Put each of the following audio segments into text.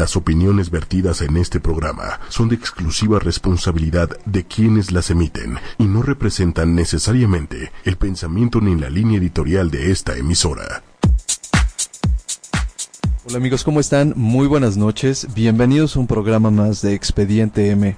Las opiniones vertidas en este programa son de exclusiva responsabilidad de quienes las emiten y no representan necesariamente el pensamiento ni la línea editorial de esta emisora. Hola amigos, ¿cómo están? Muy buenas noches. Bienvenidos a un programa más de Expediente M.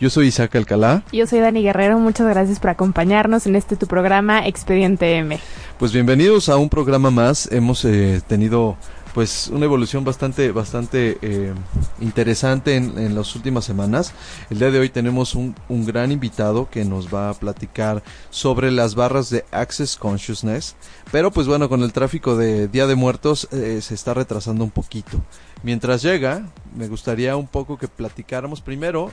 Yo soy Isaac Alcalá. Yo soy Dani Guerrero. Muchas gracias por acompañarnos en este tu programa Expediente M. Pues bienvenidos a un programa más. Hemos eh, tenido pues una evolución bastante bastante eh, interesante en, las últimas semanas. El día de hoy tenemos un, un, gran invitado que nos va a platicar sobre las barras de Access Consciousness, pero pues bueno, con el tráfico de Día de Muertos eh, se está retrasando un poquito. Mientras llega, me gustaría un poco que platicáramos primero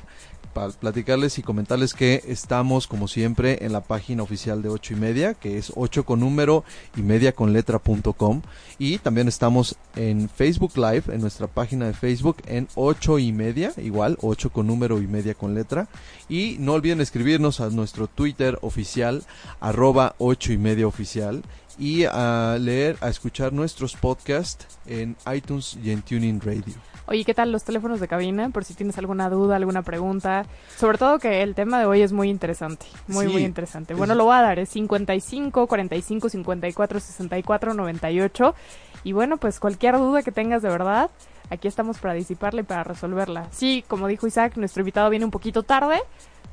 para platicarles y comentarles que estamos como siempre en la página oficial de 8 y media, que es 8 con número y media con letra.com y también estamos en Facebook Live, en nuestra página de Facebook en 8 y media, igual 8 con número y media con letra. Y no olviden escribirnos a nuestro Twitter oficial arroba 8 y media oficial y a leer, a escuchar nuestros podcasts en iTunes y en Tuning Radio. Oye, ¿qué tal los teléfonos de cabina? Por si tienes alguna duda, alguna pregunta. Sobre todo que el tema de hoy es muy interesante. Muy, sí, muy interesante. Bueno, es... lo voy a dar. Es 55 45 54 64 98. Y bueno, pues cualquier duda que tengas de verdad, aquí estamos para disiparla y para resolverla. Sí, como dijo Isaac, nuestro invitado viene un poquito tarde.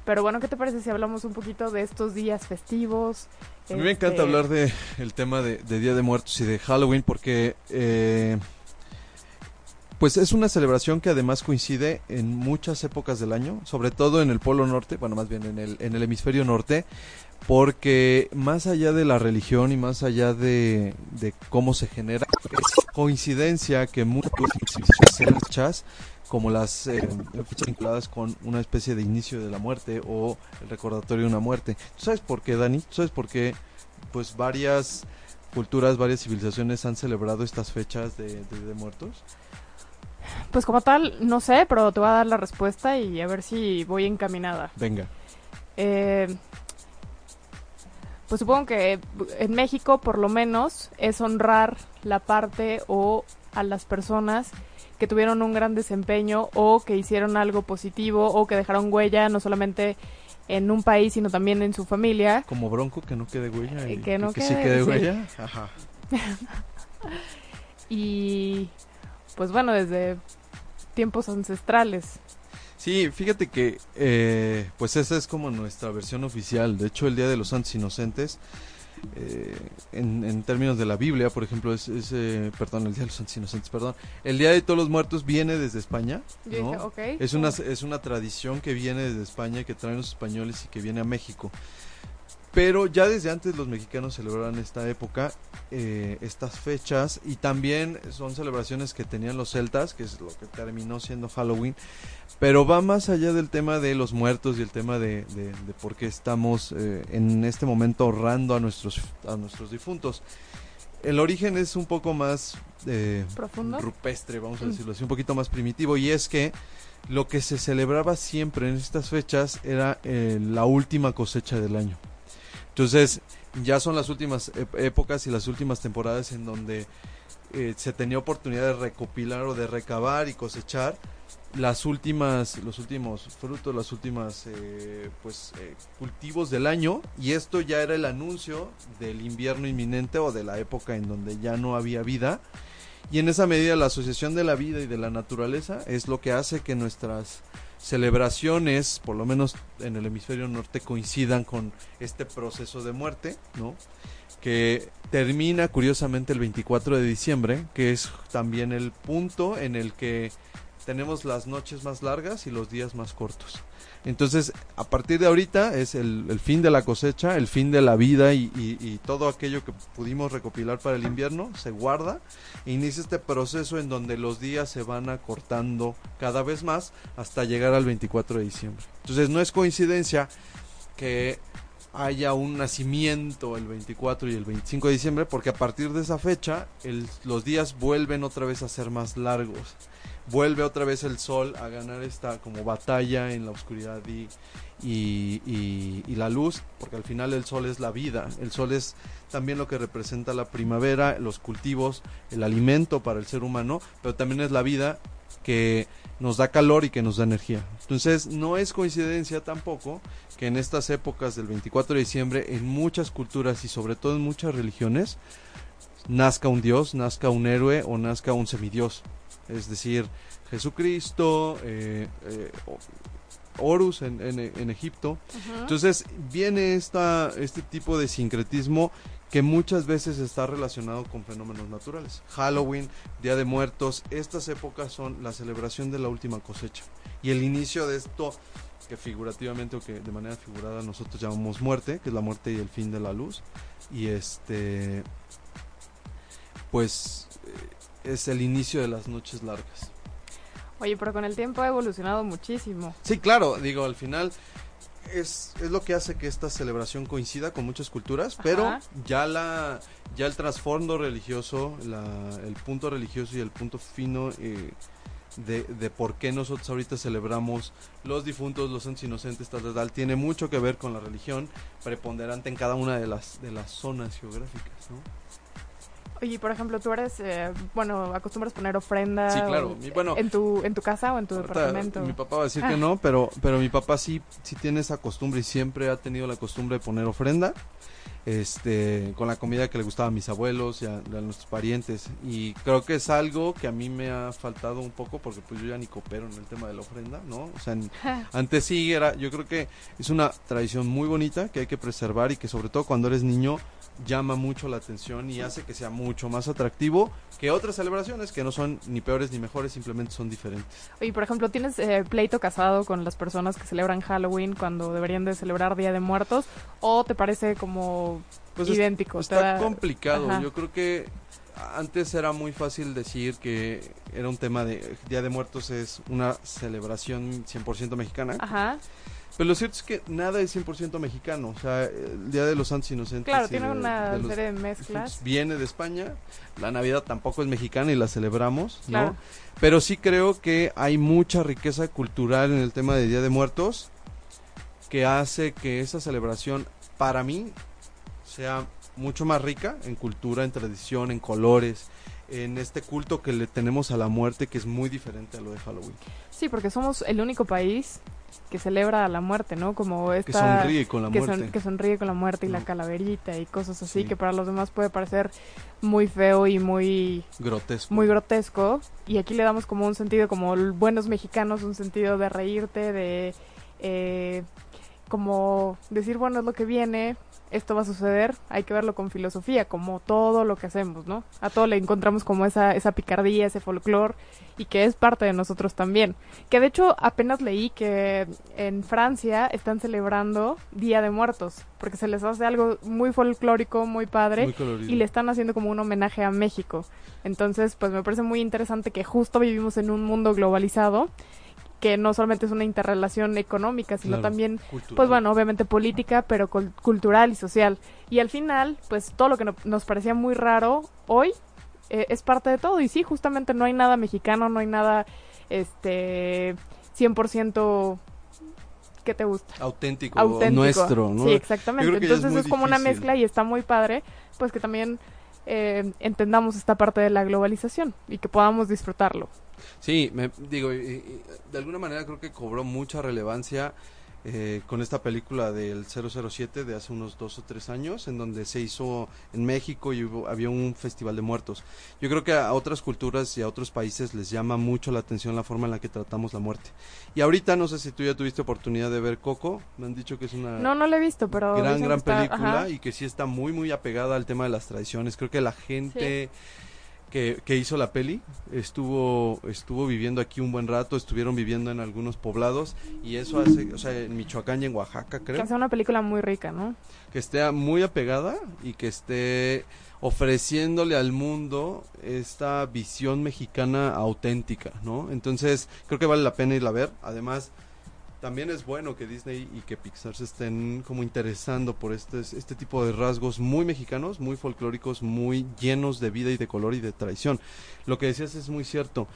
Pero bueno, ¿qué te parece si hablamos un poquito de estos días festivos? A mí me este... encanta hablar de el tema de, de, Día de Muertos y de Halloween porque... Eh pues es una celebración que además coincide en muchas épocas del año, sobre todo en el Polo Norte, bueno, más bien en el, en el hemisferio norte, porque más allá de la religión y más allá de, de cómo se genera, es coincidencia que muchas fechas, como las eh, fechas vinculadas con una especie de inicio de la muerte o el recordatorio de una muerte. ¿Tú sabes por qué, Dani? ¿Tú sabes por qué? Pues varias culturas, varias civilizaciones han celebrado estas fechas de, de, de muertos. Pues como tal, no sé, pero te voy a dar la respuesta y a ver si voy encaminada. Venga. Eh, pues supongo que en México por lo menos es honrar la parte o a las personas que tuvieron un gran desempeño o que hicieron algo positivo o que dejaron huella no solamente en un país sino también en su familia. Como Bronco que no quede huella y que, no que quede, sí quede sí. huella. Ajá. y pues bueno, desde tiempos ancestrales. Sí, fíjate que eh, pues esa es como nuestra versión oficial. De hecho, el Día de los Santos Inocentes, eh, en, en, términos de la Biblia, por ejemplo, es, es eh, perdón, el Día de los Santos Inocentes, perdón, el Día de todos los Muertos viene desde España, ¿no? Dije, okay. Es una es una tradición que viene desde España, que traen los españoles y que viene a México. Pero ya desde antes los mexicanos celebraban esta época, eh, estas fechas, y también son celebraciones que tenían los celtas, que es lo que terminó siendo Halloween, pero va más allá del tema de los muertos y el tema de, de, de por qué estamos eh, en este momento ahorrando a nuestros, a nuestros difuntos. El origen es un poco más eh, ¿Profundo? rupestre, vamos a decirlo así, un poquito más primitivo, y es que lo que se celebraba siempre en estas fechas era eh, la última cosecha del año. Entonces, ya son las últimas épocas y las últimas temporadas en donde eh, se tenía oportunidad de recopilar o de recabar y cosechar las últimas, los últimos frutos, las últimas eh, pues eh, cultivos del año. Y esto ya era el anuncio del invierno inminente o de la época en donde ya no había vida. Y en esa medida la asociación de la vida y de la naturaleza es lo que hace que nuestras celebraciones, por lo menos en el hemisferio norte, coincidan con este proceso de muerte, ¿no? Que termina curiosamente el 24 de diciembre, que es también el punto en el que tenemos las noches más largas y los días más cortos. Entonces, a partir de ahorita es el, fin de la cosecha, el fin de la vida y, todo aquello que pudimos recopilar para el invierno se guarda e inicia este proceso en donde los días se van acortando cada vez más hasta llegar al 24 de diciembre. Entonces, no es coincidencia que haya un nacimiento el 24 y el 25 de diciembre porque a partir de esa fecha los días vuelven otra vez a ser más largos vuelve otra vez el sol a ganar esta como batalla en la oscuridad y, y, y, la luz, porque al final el sol es la vida, el sol es también lo que representa la primavera, los cultivos, el alimento para el ser humano, pero también es la vida que nos da calor y que nos da energía. Entonces, no es coincidencia tampoco que en estas épocas del 24 de diciembre, en muchas culturas y sobre todo en muchas religiones, nazca un dios, nazca un héroe o nazca un semidios. Es decir, Jesucristo, eh, eh, Horus en, en, Egipto. Entonces viene esta, este tipo de sincretismo que muchas veces está relacionado con fenómenos naturales. Halloween, Día de Muertos, estas épocas son la celebración de la última cosecha y el inicio de esto que figurativamente o que de manera figurada nosotros llamamos muerte, que es la muerte y el fin de la luz y este pues es el inicio de las noches largas. Oye, pero con el tiempo ha evolucionado muchísimo. Sí, claro, digo, al final es, es lo que hace que esta celebración coincida con muchas culturas, pero ya la ya el trasfondo religioso, la, el punto religioso y el punto fino eh, de, de, por qué nosotros ahorita celebramos los difuntos, los santos inocentes, tal, tal, tal, tiene mucho que ver con la religión preponderante en cada una de las, de las zonas geográficas, ¿no? Oye, por ejemplo, tú eres, eh, bueno, acostumbras poner ofrenda. Sí, claro. bueno, en tu en tu casa o en tu departamento. Mi papá va a decir que no, pero pero mi papá sí sí tiene esa costumbre y siempre ha tenido la costumbre de poner ofrenda. Este, con la comida que le gustaba a mis abuelos y a, nuestros parientes y creo que es algo que a mí me ha faltado un poco porque pues yo ya ni coopero en el tema de la ofrenda, ¿no? O sea, antes sí era, yo creo que es una tradición muy bonita que hay que preservar y que sobre todo cuando eres niño llama mucho la atención y hace que sea mucho más atractivo que otras celebraciones que no son ni peores ni mejores, simplemente son diferentes. Oye, por ejemplo, ¿tienes eh, pleito casado con las personas que celebran Halloween cuando deberían de celebrar Día de Muertos? ¿O te parece como pues idéntico? está complicado. Yo creo que antes era muy fácil decir que era un tema de Día de Muertos es una celebración 100% mexicana. Ajá. Pero lo cierto es que nada es 100% mexicano. O sea, el Día de los Santos Inocentes. Claro, tiene una serie de mezclas. Viene de España. La Navidad tampoco es mexicana y la celebramos, ¿no? Pero sí creo que hay mucha riqueza cultural en el tema de Día de Muertos que hace que esa celebración, para mí, sea mucho más rica en cultura, en tradición, en colores, en este culto que le tenemos a la muerte que es muy diferente a lo de Halloween. Sí, porque somos el único país que celebra la muerte, ¿no? Como esta... Que sonríe con la muerte. que sonríe con la muerte y la calaverita y cosas así, que para los demás puede parecer muy feo y muy... Grotesco. Muy grotesco. Y aquí le damos como un sentido, como buenos mexicanos, un sentido de reírte, de... Eh, como decir, bueno, es lo que viene, esto va a suceder, hay que verlo con filosofía, como todo lo que hacemos, ¿no? A todo le encontramos como esa, esa picardía, ese folclore, y que es parte de nosotros también. Que de hecho apenas leí que en Francia están celebrando Día de Muertos, porque se les hace algo muy folclórico, muy padre, y le están haciendo como un homenaje a México. Entonces, pues me parece muy interesante que justo vivimos en un mundo globalizado que no solamente es una interrelación económica, sino también, pues bueno, obviamente política, pero cultural y social. Y al final, pues todo lo que nos parecía muy raro hoy eh, es parte de todo. Y sí, justamente no hay nada mexicano, no hay nada, este, 100% ¿qué te gusta? Auténtico, nuestro, ¿no? Sí, exactamente. Entonces es, como una mezcla y está muy padre, pues que también eh, entendamos esta parte de la globalización y que podamos disfrutarlo. Sí, me digo, de alguna manera creo que cobró mucha relevancia eh, con esta película del 007 de hace unos dos o tres años, en donde se hizo en México y había un festival de muertos. Yo creo que a otras culturas y a otros países les llama mucho la atención la forma en la que tratamos la muerte. Y ahorita, no sé si tú ya tuviste oportunidad de ver Coco, me han dicho que es una... No, no la he visto, pero... Gran, gran película y que sí está muy, muy apegada al tema de las tradiciones. Creo que la gente que, hizo la peli. Estuvo estuvo viviendo aquí un buen rato estuvieron viviendo en algunos poblados y eso hace o sea en Michoacán y en Oaxaca creo. Que sea una película muy rica no que esté muy apegada y que esté ofreciéndole al mundo esta visión mexicana auténtica no entonces creo que vale la pena irla a ver. Además también es bueno que Disney y que Pixar se estén como interesando por este, este tipo de rasgos muy mexicanos, muy folclóricos, muy llenos de vida y de color y de tradición. Lo que decías es muy cierto.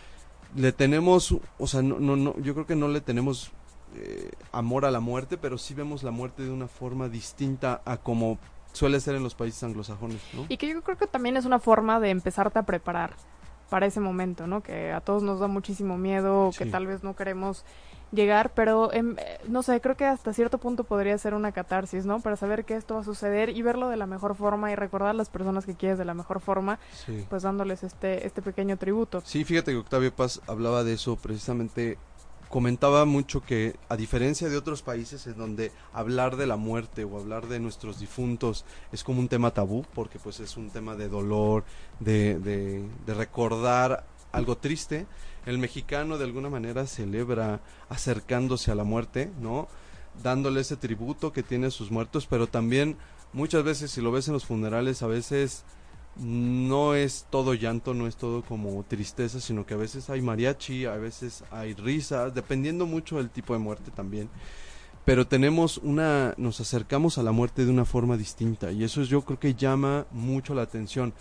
Le tenemos, o sea, no, no, no yo creo que no le tenemos eh, amor a la muerte, pero sí vemos la muerte de una forma distinta a como suele ser en los países anglosajones, ¿no? Y que yo creo que también es una forma de empezarte a preparar para ese momento, ¿no? Que a todos nos da muchísimo miedo, que tal vez no queremos llegar, pero em, eh, no sé, creo que hasta cierto punto podría ser una catarsis, ¿no? Para saber que esto va a suceder y verlo de la mejor forma y recordar a las personas que quieres de la mejor forma, pues dándoles este, este pequeño tributo. Sí, fíjate que Octavio Paz hablaba de eso precisamente comentaba mucho que a diferencia de otros países en donde hablar de la muerte o hablar de nuestros difuntos es como un tema tabú porque pues es un tema de dolor de, de, de recordar algo triste el mexicano de alguna manera celebra acercándose a la muerte, ¿no? Dándole ese tributo que tiene a sus muertos, pero también muchas veces si lo ves en los funerales, a veces no es todo llanto, no es todo como tristeza, sino que a veces hay mariachi, a veces hay risas, dependiendo mucho del tipo de muerte también. Pero tenemos una, nos acercamos a la muerte de una forma distinta y eso yo creo que llama mucho la atención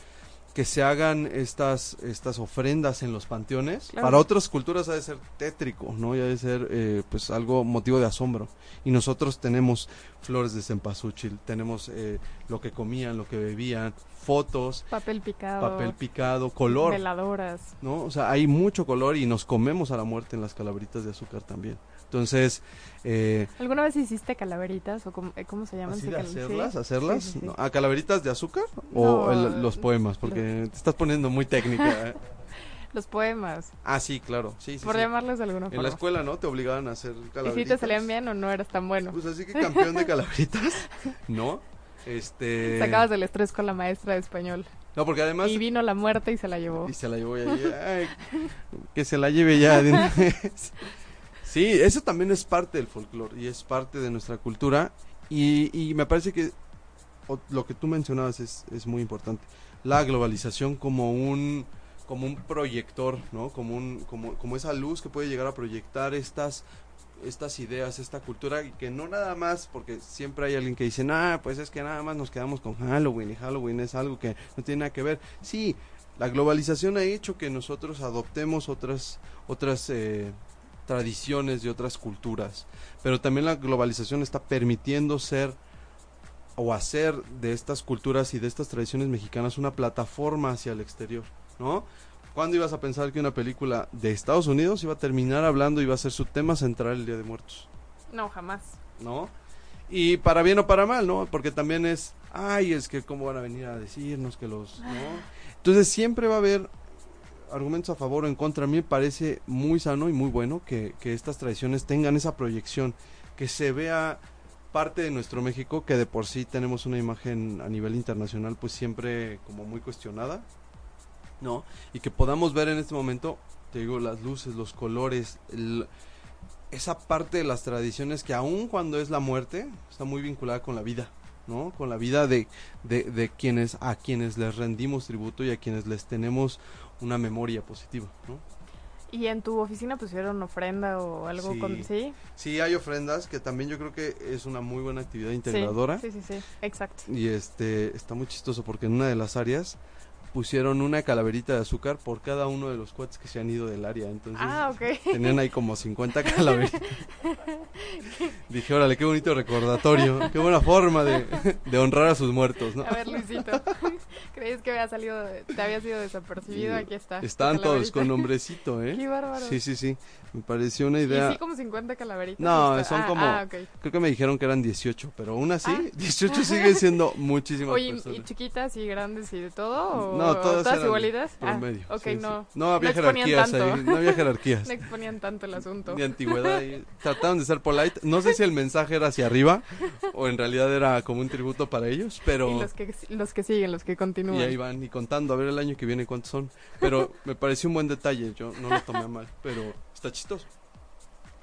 que se hagan estas estas ofrendas en los panteones. Para otras culturas ha de ser tétrico no ya de ser eh, pues algo motivo de asombro. Y nosotros tenemos flores de cempasúchil tenemos eh, lo que comían lo que bebían fotos papel picado. papel picado color. Veladoras. No o sea hay mucho color y nos comemos a la muerte en las calabritas de azúcar también entonces... Eh, ¿Alguna vez hiciste calaveritas o cómo, eh, se llaman? hacerlas? ¿Hacerlas? ¿A calaveritas de azúcar o los poemas? Porque te estás poniendo muy técnica. ¿eh? Los poemas. Ah, sí, claro. Sí, Por llamarles de alguna forma. En la escuela, ¿no? Te obligaban a hacer calaveritas. ¿Y si te salían bien o no eras tan bueno? Pues así que campeón de calaveritas, ¿no? Este... Sacabas del estrés con la maestra de español. No, porque además... Y vino la muerte y se la llevó. Y se la llevó ya. que se la lleve ya de una vez. Sí, eso también es parte del folclore y es parte de nuestra cultura y, y me parece que lo que tú mencionabas es, es, muy importante. La globalización como un como un proyector, ¿no? Como un como, como esa luz que puede llegar a proyectar estas estas ideas, esta cultura y que no nada más, porque siempre hay alguien que dice, ah, pues es que nada más nos quedamos con Halloween y Halloween es algo que no tiene nada que ver. Sí, la globalización ha hecho que nosotros adoptemos otras otras eh, tradiciones de otras culturas. Pero también la globalización está permitiendo ser o hacer de estas culturas y de estas tradiciones mexicanas una plataforma hacia el exterior, ¿no? ¿Cuándo ibas a pensar que una película de Estados Unidos iba a terminar hablando y iba a ser su tema central el Día de Muertos? No, jamás. ¿No? Y para bien o para mal, ¿no? Porque también es, ay, es que cómo van a venir a decirnos que los, ¿no? Entonces siempre va a haber argumentos a favor o en contra. A mí me parece muy sano y muy bueno que, estas tradiciones tengan esa proyección, que se vea parte de nuestro México, que de por sí tenemos una imagen a nivel internacional pues siempre como muy cuestionada, ¿no? Y que podamos ver en este momento, te digo, las luces, los colores, esa parte de las tradiciones que aun cuando es la muerte, está muy vinculada con la vida, ¿no? Con la vida de, de quienes, a quienes les rendimos tributo y a quienes les tenemos una memoria positiva, ¿no? ¿Y en tu oficina pusieron ofrenda o algo sí. con sí? Sí, hay ofrendas que también yo creo que es una muy buena actividad integradora. Sí, sí, sí, sí. exacto. Y este está muy chistoso porque en una de las áreas pusieron una calaverita de azúcar por cada uno de los cuates que se han ido del área. Entonces ah, tenían ahí como 50 calaveritas. Dije, órale, qué bonito recordatorio. Qué buena forma de, de, honrar a sus muertos, ¿no? A ver, Luisito. ¿Crees que había salido, te había sido desapercibido? Aquí está. Están todos con nombrecito, ¿eh? Qué bárbaro. Sí, sí, sí. Me pareció una idea. ¿Y sí como 50 calaveritas? No, son ah, como. Ah, creo que me dijeron que eran 18, pero aún así, 18 ah. sigue siendo muchísimas Oye, personas. ¿y chiquitas y grandes y de todo? No, todas, todas igualitas. Promedio. Ah, ok, no. No había jerarquías ahí. No había jerarquías. no exponían tanto el asunto. Ni antigüedad. Y trataron de ser polite. No sé si el mensaje era hacia arriba o en realidad era como un tributo para ellos, pero. Y los que, los que siguen, los que continúan. Y ahí van y contando a ver el año que viene cuántos son. Pero me pareció un buen detalle. Yo no lo tomé mal, pero está chistoso.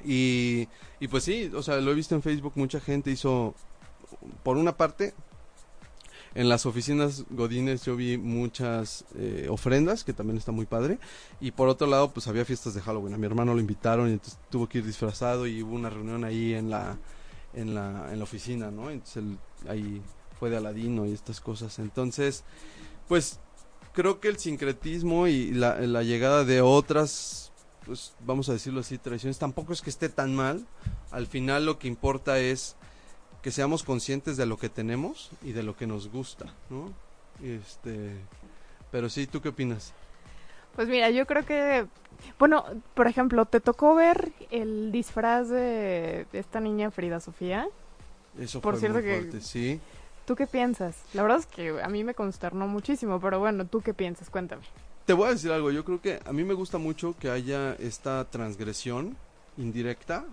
Y, y pues sí, o sea, lo he visto en Facebook, mucha gente hizo, por una parte, en las oficinas Godines yo vi muchas eh, ofrendas, que también está muy padre. Y por otro lado, pues había fiestas de Halloween. A mi hermano lo invitaron y entonces tuvo que ir disfrazado y hubo una reunión ahí en la, en la, en la oficina, ¿no? Entonces él, ahí fue de Aladino y estas cosas. Entonces, pues creo que el sincretismo y la, la llegada de otras pues vamos a decirlo así, tradiciones, tampoco es que esté tan mal. Al final lo que importa es que seamos conscientes de lo que tenemos y de lo que nos gusta, ¿no? Este, pero sí, ¿tú qué opinas? Pues mira, yo creo que bueno, por ejemplo, ¿te tocó ver el disfraz de esta niña Frida Sofía? Eso por cierto que sí. ¿Tú qué piensas? La verdad es que a mí me consternó muchísimo, pero bueno, ¿tú qué piensas? Cuéntame. Te voy a decir algo, yo creo que a mí me gusta mucho que haya esta transgresión indirecta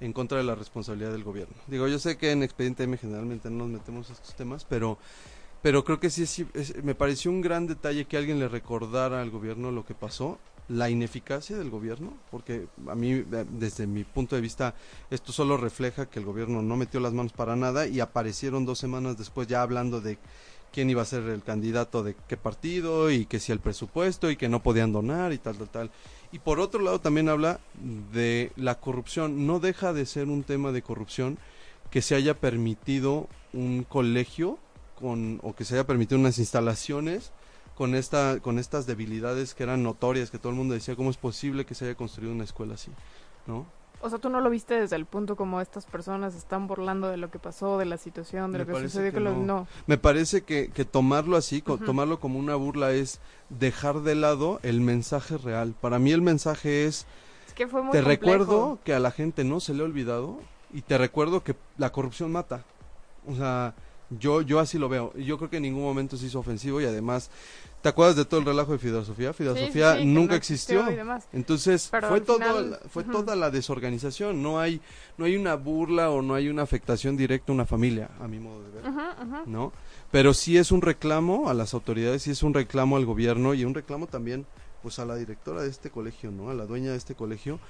en contra de la responsabilidad del gobierno. Digo, yo sé que en Expediente M generalmente no nos metemos a estos temas, pero pero creo que sí, sí me pareció un gran detalle que alguien le recordara al gobierno lo que pasó la ineficacia del gobierno, porque a mí, eh, desde mi punto de vista, esto solo refleja que el gobierno no metió las manos para nada y aparecieron dos semanas después ya hablando de quién iba a ser el candidato de qué partido y que si el presupuesto y que no podían donar y tal, tal, tal. Y por otro lado también habla de la corrupción. No deja de ser un tema de corrupción que se haya permitido un colegio con, o que se haya permitido unas instalaciones con esta con estas debilidades que eran notorias que todo el mundo decía cómo es posible que se haya construido una escuela así no o sea, tú no lo viste desde el punto como estas personas están burlando de lo que pasó, de la situación, de lo que sucedió. Que no. Me parece que, que tomarlo así, tomarlo como una burla es dejar de lado el mensaje real. Para mí el mensaje es, que fue muy te recuerdo que a la gente no se le ha olvidado y te recuerdo que la corrupción mata. O sea, yo, yo así lo veo. Yo creo que en ningún momento se hizo ofensivo y además ¿Te acuerdas de todo el relajo de filosofía? Filosofía nunca existió. Entonces fue todo, fue toda la desorganización. No hay, no hay una burla o no hay una afectación directa a una familia, a mi modo de ver, ¿no? Pero sí es un reclamo a las autoridades, sí es un reclamo al gobierno y un reclamo también, pues a la directora de este colegio, ¿no? A la dueña de este colegio,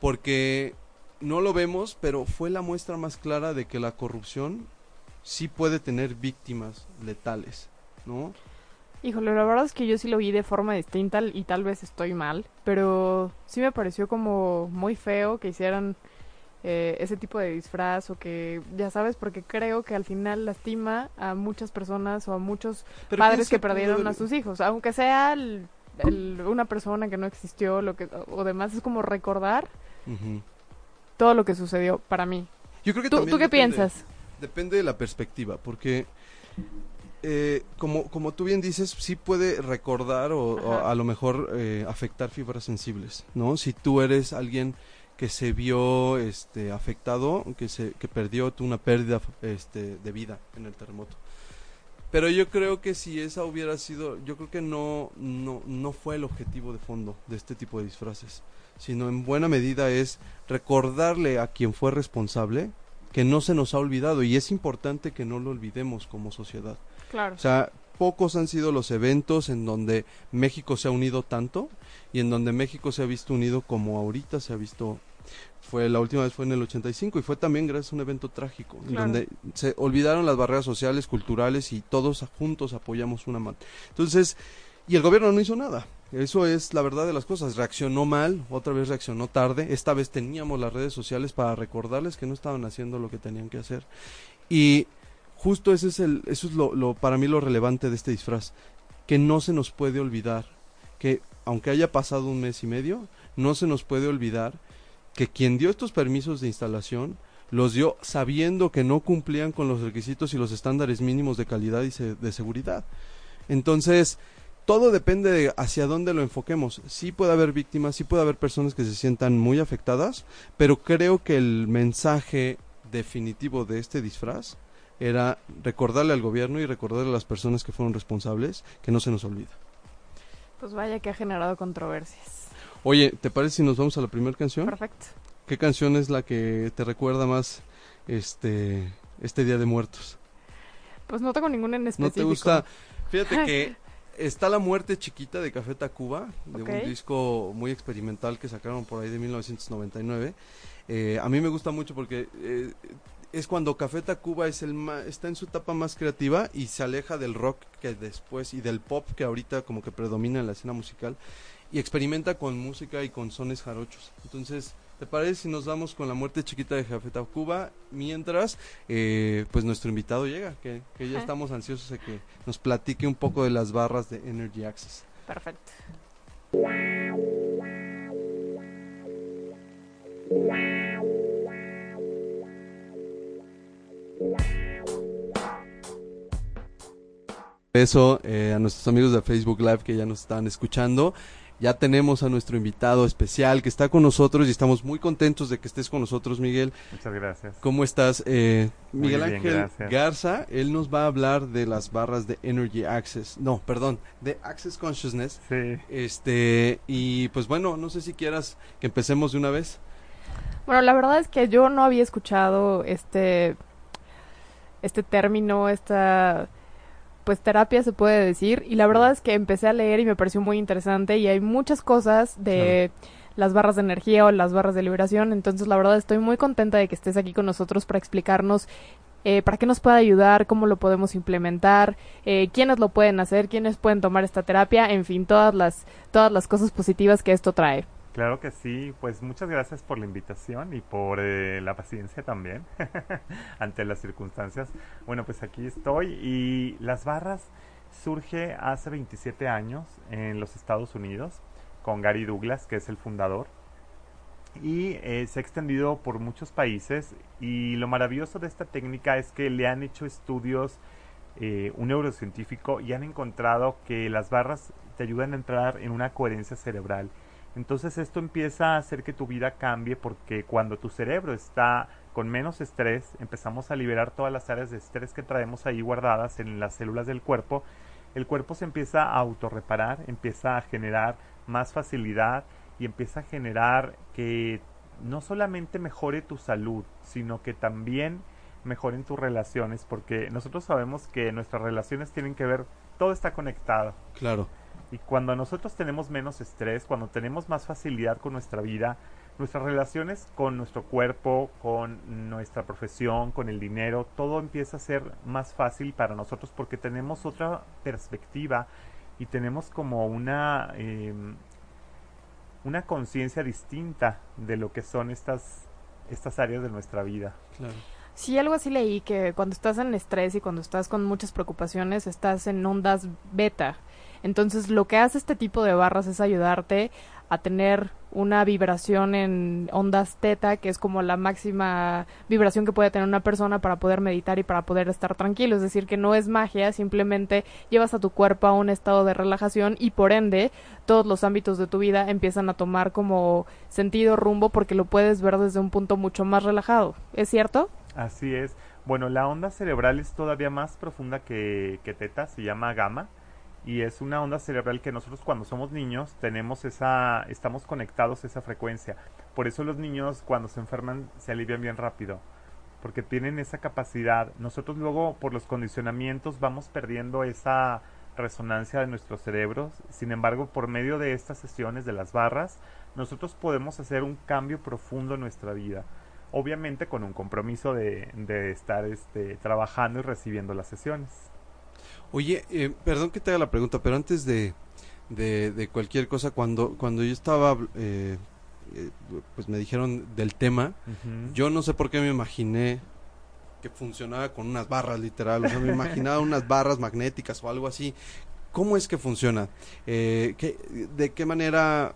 porque no lo vemos, pero fue la muestra más clara de que la corrupción sí puede tener víctimas letales, ¿no? Híjole, la verdad es que yo sí lo vi de forma distinta y tal vez estoy mal, pero sí me pareció como muy feo que hicieran eh, ese tipo de disfraz o que, ya sabes, porque creo que al final lastima a muchas personas o a muchos padres que perdieron a sus hijos, aunque sea una persona que no existió lo que, o demás, es como recordar todo lo que sucedió para mí. Yo creo que ¿Tú, ¿tú qué piensas? Depende de la perspectiva, porque eh, como, como tú bien dices, sí puede recordar o, a lo mejor eh, afectar fibras sensibles, ¿no? Si tú eres alguien que se vio este, afectado, que, se, que perdió una pérdida este, de vida en el terremoto. Pero yo creo que si esa hubiera sido, yo creo que no, no, no fue el objetivo de fondo de este tipo de disfraces, sino en buena medida es recordarle a quien fue responsable que no se nos ha olvidado y es importante que no lo olvidemos como sociedad. Claro. O sea, pocos han sido los eventos en donde México se ha unido tanto y en donde México se ha visto unido como ahorita se ha visto fue la última vez fue en el 85 y fue también gracias a un evento trágico donde se olvidaron las barreras sociales, culturales y todos juntos apoyamos una mano. Entonces, y el gobierno no hizo nada. Eso es la verdad de las cosas. Reaccionó mal, otra vez reaccionó tarde. Esta vez teníamos las redes sociales para recordarles que no estaban haciendo lo que tenían que hacer. Y justo ese es el, eso es lo, para mí lo relevante de este disfraz, que no se nos puede olvidar, que aunque haya pasado un mes y medio, no se nos puede olvidar que quien dio estos permisos de instalación los dio sabiendo que no cumplían con los requisitos y los estándares mínimos de calidad y de seguridad. Entonces, todo depende de hacia dónde lo enfoquemos. Sí puede haber víctimas, sí puede haber personas que se sientan muy afectadas, pero creo que el mensaje definitivo de este disfraz era recordarle al gobierno y recordarle a las personas que fueron responsables que no se nos olvida. Pues vaya que ha generado controversias. Oye, ¿te parece si nos vamos a la primera canción? Perfecto. ¿Qué canción es la que te recuerda más este este Día de Muertos? Pues no tengo ninguna en específico. ¿No te gusta? Fíjate que está La Muerte Chiquita de Café Tacuba, de un disco muy experimental que sacaron por ahí de 1999. Eh, a mí me gusta mucho porque eh, es cuando Café Tacuba es el está en su etapa más creativa y se aleja del rock que después y del pop que ahorita como que predomina en la escena musical y experimenta con música y con sones jarochos. Entonces, ¿te parece si nos vamos con la muerte chiquita de Café Tacuba mientras eh, pues nuestro invitado llega, que, ya estamos ansiosos de que nos platique un poco de las barras de Energy Access? Perfecto. Eso eh, a nuestros amigos de Facebook Live que ya nos están escuchando. Ya tenemos a nuestro invitado especial que está con nosotros y estamos muy contentos de que estés con nosotros, Miguel. Muchas gracias. ¿Cómo estás? Eh, Miguel Ángel Garza, él nos va a hablar de las barras de Energy Access. No, perdón, de Access Consciousness. Sí. Este, y pues bueno, no sé si quieras que empecemos de una vez. Bueno, la verdad es que yo no había escuchado este este término, esta pues terapia se puede decir. Y la verdad es que empecé a leer y me pareció muy interesante. Y hay muchas cosas de las barras de energía o las barras de liberación, entonces la verdad estoy muy contenta de que estés aquí con nosotros para explicarnos eh, para qué nos puede ayudar, cómo lo podemos implementar, eh, quiénes lo pueden hacer, quiénes pueden tomar esta terapia, en fin, todas las, todas las cosas positivas que esto trae. Claro que sí, pues muchas gracias por la invitación y por eh, la paciencia también ante las circunstancias. Bueno, pues aquí estoy y las barras surge hace 27 años en los Estados Unidos con Gary Douglas, que es el fundador, y eh, se ha extendido por muchos países y lo maravilloso de esta técnica es que le han hecho estudios eh, un neurocientífico y han encontrado que las barras te ayudan a entrar en una coherencia cerebral entonces esto empieza a hacer que tu vida cambie porque cuando tu cerebro está con menos estrés, empezamos a liberar todas las áreas de estrés que traemos ahí guardadas en las células del cuerpo, el cuerpo se empieza a autorreparar, empieza a generar más facilidad y empieza a generar que no solamente mejore tu salud, sino que también mejoren tus relaciones, porque nosotros sabemos que nuestras relaciones tienen que ver, todo está conectado. Claro. Y cuando nosotros tenemos menos estrés, cuando tenemos más facilidad con nuestra vida, nuestras relaciones con nuestro cuerpo, con nuestra profesión, con el dinero, todo empieza a ser más fácil para nosotros porque tenemos otra perspectiva y tenemos como una, em, una conciencia distinta de lo que son estas, estas áreas de nuestra vida. Claro. Sí, algo así leí que cuando estás en estrés y cuando estás con muchas preocupaciones, estás en ondas beta entonces, lo que hace este tipo de barras es ayudarte a tener una vibración en ondas teta, que es como la máxima vibración que puede tener una persona para poder meditar y para poder estar tranquilo. Es decir, que no es magia, simplemente llevas a tu cuerpo a un estado de relajación y por ende todos los ámbitos de tu vida empiezan a tomar como sentido, rumbo, porque lo puedes ver desde un punto mucho más relajado. ¿Es cierto? Así es. Bueno, la onda cerebral es todavía más profunda que, que teta, se llama gamma y es una onda cerebral que nosotros cuando somos niños tenemos esa, estamos conectados a esa frecuencia. Por eso los niños cuando se enferman se alivian bien rápido, porque tienen esa capacidad. Nosotros luego por los condicionamientos vamos perdiendo esa resonancia de nuestros cerebros. Sin embargo, por medio de estas sesiones de las barras, nosotros podemos hacer un cambio profundo en nuestra vida. Obviamente con un compromiso de, de estar este, trabajando y recibiendo las sesiones. Oye, eh, perdón que te haga la pregunta, pero antes de, de, cualquier cosa, cuando, cuando yo estaba, eh, eh, pues me dijeron del tema, yo no sé por qué me imaginé que funcionaba con unas barras literal, o sea, me imaginaba unas barras magnéticas o algo así. ¿Cómo es que funciona? ¿qué, ¿De qué manera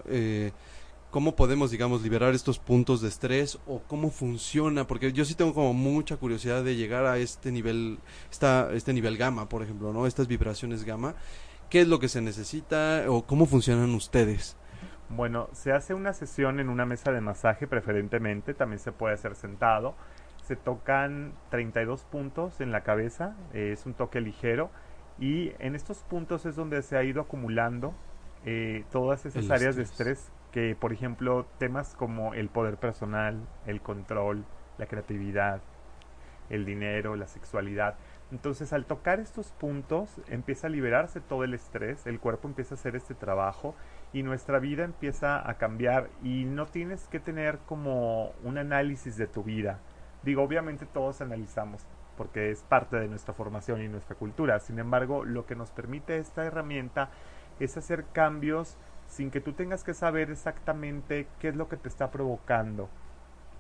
cómo podemos, digamos, liberar estos puntos de estrés o cómo funciona, porque yo sí tengo como mucha curiosidad de llegar a este nivel, esta, este nivel gamma, por ejemplo, ¿no? Estas vibraciones gamma. ¿Qué es lo que se necesita o cómo funcionan ustedes? Bueno, se hace una sesión en una mesa de masaje preferentemente, también se puede hacer sentado. Se tocan 32 puntos en la cabeza, es un toque ligero y en estos puntos es donde se ha ido acumulando eh, todas esas áreas de estrés que, por ejemplo, temas como el poder personal, el control, la creatividad, el dinero, la sexualidad. Entonces, al tocar estos puntos, empieza a liberarse todo el estrés, el cuerpo empieza a hacer este trabajo y nuestra vida empieza a cambiar y no tienes que tener como un análisis de tu vida. Digo, obviamente todos analizamos porque es parte de nuestra formación y nuestra cultura. Sin embargo, lo que nos permite esta herramienta es hacer cambios sin que tú tengas que saber exactamente qué es lo que te está provocando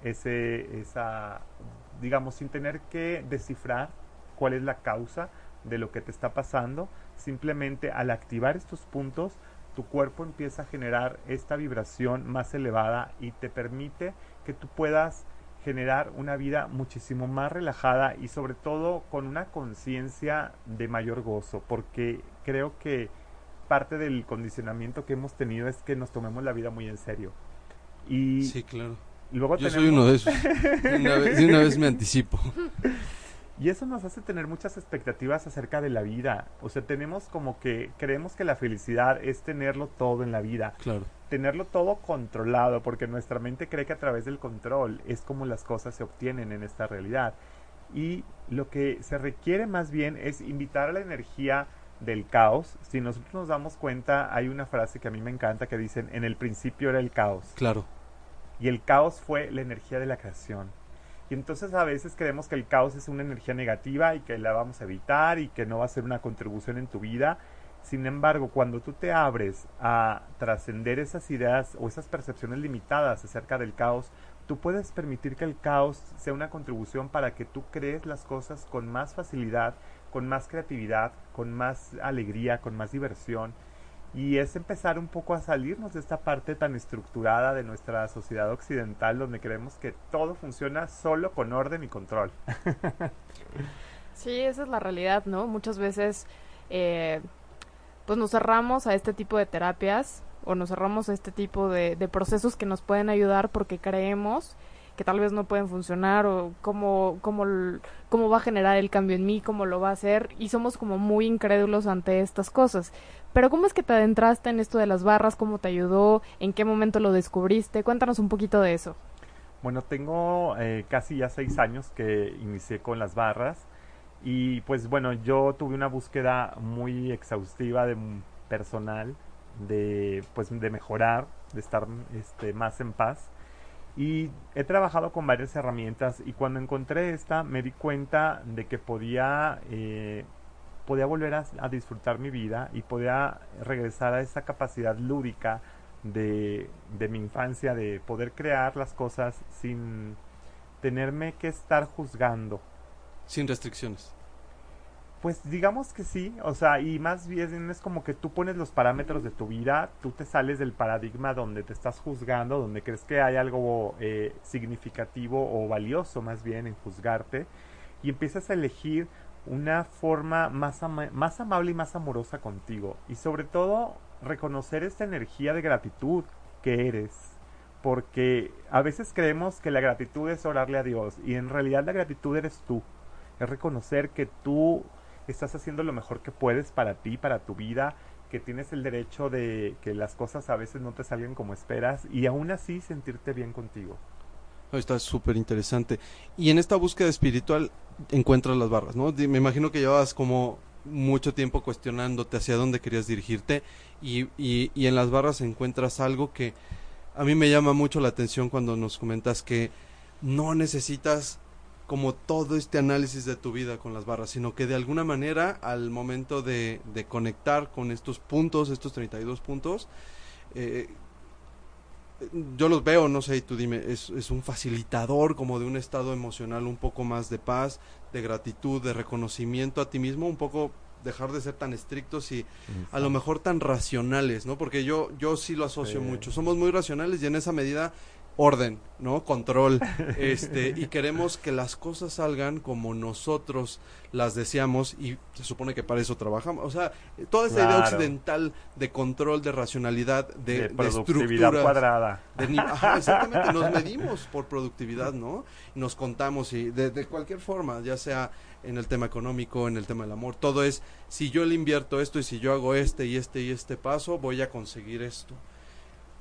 ese, esa, digamos, sin tener que descifrar cuál es la causa de lo que te está pasando, simplemente al activar estos puntos, tu cuerpo empieza a generar esta vibración más elevada y te permite que tú puedas generar una vida muchísimo más relajada y sobre todo con una conciencia de mayor gozo, porque creo que parte del condicionamiento que hemos tenido es que nos tomemos la vida muy en serio. Y sí, claro. Luego Yo soy uno de esos. una, vez, una vez me anticipo. Y eso nos hace tener muchas expectativas acerca de la vida. O sea, tenemos como que creemos que la felicidad es tenerlo todo en la vida. Claro. Tenerlo todo controlado, porque nuestra mente cree que a través del control es como las cosas se obtienen en esta realidad. Y lo que se requiere más bien es invitar a la energía del caos. Si nosotros nos damos cuenta, hay una frase que a mí me encanta que dicen, en el principio era el caos. Claro. Y el caos fue la energía de la creación. Y entonces a veces creemos que el caos es una energía negativa y que la vamos a evitar y que no va a ser una contribución en tu vida. Sin embargo, cuando tú te abres a trascender esas ideas o esas percepciones limitadas acerca del caos, tú puedes permitir que el caos sea una contribución para que tú crees las cosas con más facilidad, con más creatividad, con más alegría, con más diversión y es empezar un poco a salirnos de esta parte tan estructurada de nuestra sociedad occidental donde creemos que todo funciona solo con orden y control. sí, esa es la realidad, ¿no? Muchas veces eh, pues nos cerramos a este tipo de terapias o nos cerramos a este tipo de, de procesos que nos pueden ayudar porque creemos que tal vez no pueden funcionar o cómo, cómo, cómo va a generar el cambio en mí, cómo lo va a hacer y somos como muy incrédulos ante estas cosas. Pero ¿cómo es que te adentraste en esto de las barras? ¿Cómo te ayudó? ¿En qué momento lo descubriste? Cuéntanos un poquito de eso. Bueno, tengo eh, casi ya seis años que inicié con las barras y pues bueno, yo tuve una búsqueda muy exhaustiva de personal, de pues de mejorar, de estar este, más en paz y he trabajado con varias herramientas y cuando encontré esta me di cuenta de que podía, eh, podía volver a, disfrutar mi vida y podía regresar a esa capacidad lúdica de, de mi infancia, de poder crear las cosas sin tenerme que estar juzgando. Sin restricciones. Pues digamos que sí, o sea, y más bien es como que tú pones los parámetros de tu vida, tú te sales del paradigma donde te estás juzgando, donde crees que hay algo eh, significativo o valioso más bien en juzgarte, y empiezas a elegir una forma más, más amable y más amorosa contigo, y sobre todo reconocer esta energía de gratitud que eres, porque a veces creemos que la gratitud es orarle a Dios, y en realidad la gratitud eres tú, es reconocer que tú estás haciendo lo mejor que puedes para ti, para tu vida, que tienes el derecho de que las cosas a veces no te salgan como esperas y aún así sentirte bien contigo. Está súper interesante. Y en esta búsqueda espiritual encuentras las barras, ¿no? Me imagino que llevabas como mucho tiempo cuestionándote hacia dónde querías dirigirte y, y, y en las barras encuentras algo que a mí me llama mucho la atención cuando nos comentas que no necesitas como todo este análisis de tu vida con las barras, sino que de alguna manera al momento de, de conectar con estos puntos, estos 32 puntos, eh, yo los veo, no sé, y tú dime, es, es, un facilitador como de un estado emocional un poco más de paz, de gratitud, de reconocimiento a ti mismo, un poco dejar de ser tan estrictos y a lo mejor tan racionales, ¿no? Porque yo, yo sí lo asocio mucho. Somos muy racionales y en esa medida orden, ¿no? Control. Este, y queremos que las cosas salgan como nosotros las deseamos y se supone que para eso trabajamos. O sea, toda esta idea occidental de control, de racionalidad, de, de productividad cuadrada. exactamente, nos medimos por productividad, ¿no? Nos contamos y de, de cualquier forma, ya sea en el tema económico, en el tema del amor, todo es, si yo le invierto esto y si yo hago este y este y este paso, voy a conseguir esto.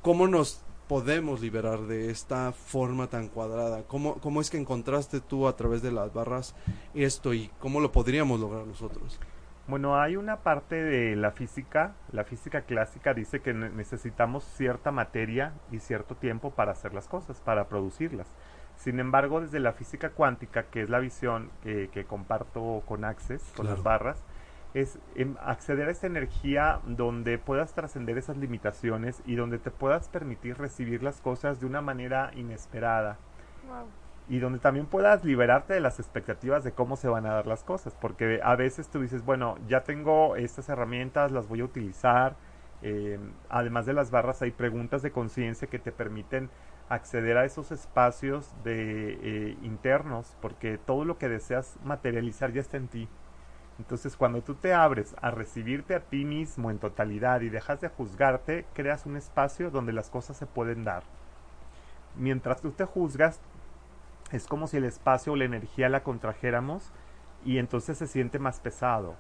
¿Cómo nos podemos liberar de esta forma tan cuadrada? ¿Cómo, ¿Cómo es que encontraste tú a través de las barras esto y cómo lo podríamos lograr nosotros? Bueno, hay una parte de la física, la física clásica dice que necesitamos cierta materia y cierto tiempo para hacer las cosas, para producirlas. Sin embargo, desde la física cuántica, que es la visión que, que comparto con Access, con las barras, es acceder a esta energía donde puedas trascender esas limitaciones y donde te puedas permitir recibir las cosas de una manera inesperada. Y donde también puedas liberarte de las expectativas de cómo se van a dar las cosas. Porque a veces tú dices, bueno, ya tengo estas herramientas, las voy a utilizar. Eh, además de las barras hay preguntas de conciencia que te permiten acceder a esos espacios de eh, internos, porque todo lo que deseas materializar ya está en ti. Entonces, cuando tú te abres a recibirte a ti mismo en totalidad y dejas de juzgarte, creas un espacio donde las cosas se pueden dar. Mientras tú te juzgas, es como si el espacio o la energía la contrajéramos y entonces se siente más pesado.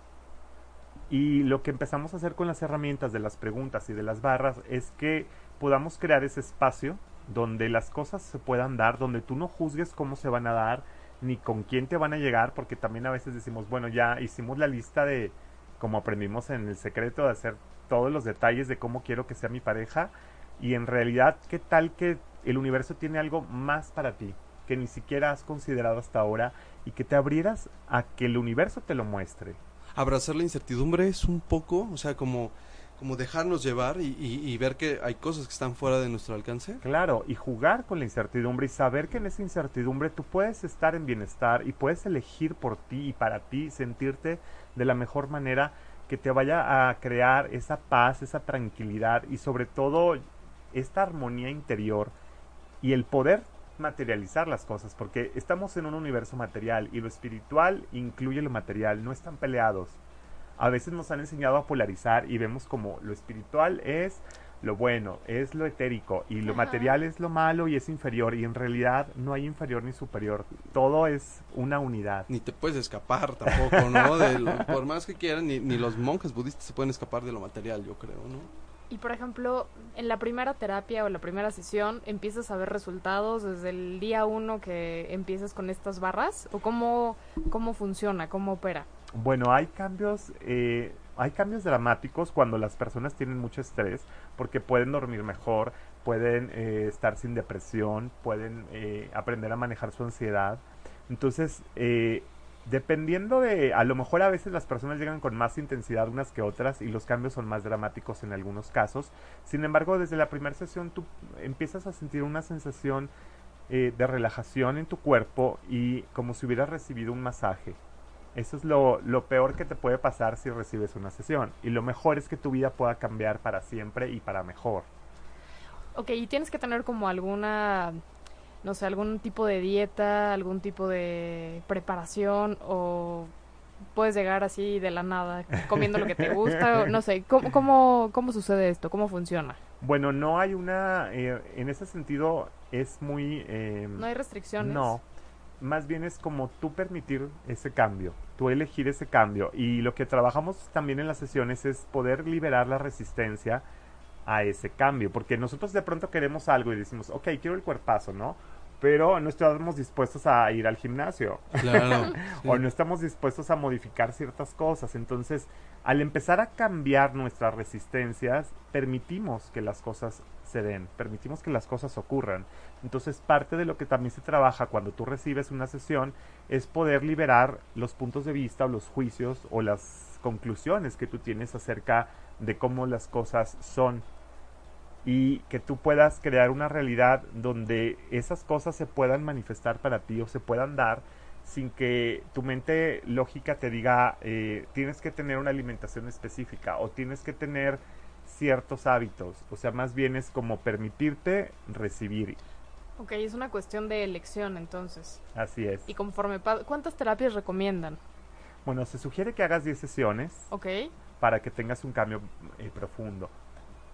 Y lo que empezamos a hacer con las herramientas de las preguntas y de las barras es que podamos crear ese espacio donde las cosas se puedan dar, donde tú no juzgues cómo se van a dar, ni con quién te van a llegar, porque también a veces decimos, bueno, ya hicimos la lista de, como aprendimos en el secreto, de hacer todos los detalles de cómo quiero que sea mi pareja, y en realidad, ¿qué tal que el universo tiene algo más para ti, que ni siquiera has considerado hasta ahora, y que te abrieras a que el universo te lo muestre? Abrazar la incertidumbre es un poco, o sea, como como dejarnos llevar y, y, ver que hay cosas que están fuera de nuestro alcance. Claro, y jugar con la incertidumbre y saber que en esa incertidumbre tú puedes estar en bienestar y puedes elegir por ti y para ti sentirte de la mejor manera que te vaya a crear esa paz, esa tranquilidad y sobre todo esta armonía interior y el poder materializar las cosas, porque estamos en un universo material y lo espiritual incluye lo material, no están peleados a veces nos han enseñado a polarizar y vemos como lo espiritual es lo bueno, es lo etérico y lo material es lo malo y es inferior y en realidad no hay inferior ni superior, todo es una unidad. Ni te puedes escapar tampoco, ¿no? por más que quieran, ni, ni los monjes budistas se pueden escapar de lo material, yo creo, ¿no? Y por ejemplo, en la primera terapia o la primera sesión, ¿empiezas a ver resultados desde el día uno que empiezas con estas barras? ¿O cómo, cómo funciona, cómo opera? Bueno, hay cambios, eh, hay cambios dramáticos cuando las personas tienen mucho estrés, porque pueden dormir mejor, pueden eh, estar sin depresión, pueden eh, aprender a manejar su ansiedad. Entonces, dependiendo de, a lo mejor a veces las personas llegan con más intensidad unas que otras y los cambios son más dramáticos en algunos casos. Sin embargo, desde la primera sesión tú empiezas a sentir una sensación de relajación en tu cuerpo y como si hubieras recibido un masaje. Eso es lo, lo, peor que te puede pasar si recibes una sesión. Y lo mejor es que tu vida pueda cambiar para siempre y para mejor. Ok, y tienes que tener como alguna, no sé, algún tipo de dieta, algún tipo de preparación o puedes llegar así de la nada comiendo lo que te gusta, no sé, ¿cómo, cómo, cómo sucede esto? ¿Cómo funciona? Bueno, no hay una, eh, en ese sentido es muy... Eh, no hay restricciones. No, más bien es como tú permitir ese cambio, tú elegir ese cambio. Y lo que trabajamos también en las sesiones es poder liberar la resistencia a ese cambio, porque nosotros de pronto queremos algo y decimos, ok, quiero el cuerpazo, ¿no? Pero no estamos dispuestos a ir al gimnasio. Claro, o no estamos dispuestos a modificar ciertas cosas. Entonces, al empezar a cambiar nuestras resistencias, permitimos que las cosas se den, permitimos que las cosas ocurran. Entonces parte de lo que también se trabaja cuando tú recibes una sesión es poder liberar los puntos de vista o los juicios o las conclusiones que tú tienes acerca de cómo las cosas son y que tú puedas crear una realidad donde esas cosas se puedan manifestar para ti o se puedan dar sin que tu mente lógica te diga eh, tienes que tener una alimentación específica o tienes que tener ciertos hábitos. O sea, más bien es como permitirte recibir. Ok, es una cuestión de elección entonces. Así es. Y conforme... ¿Cuántas terapias recomiendan? Bueno, se sugiere que hagas 10 sesiones. Ok. Para que tengas un cambio eh, profundo.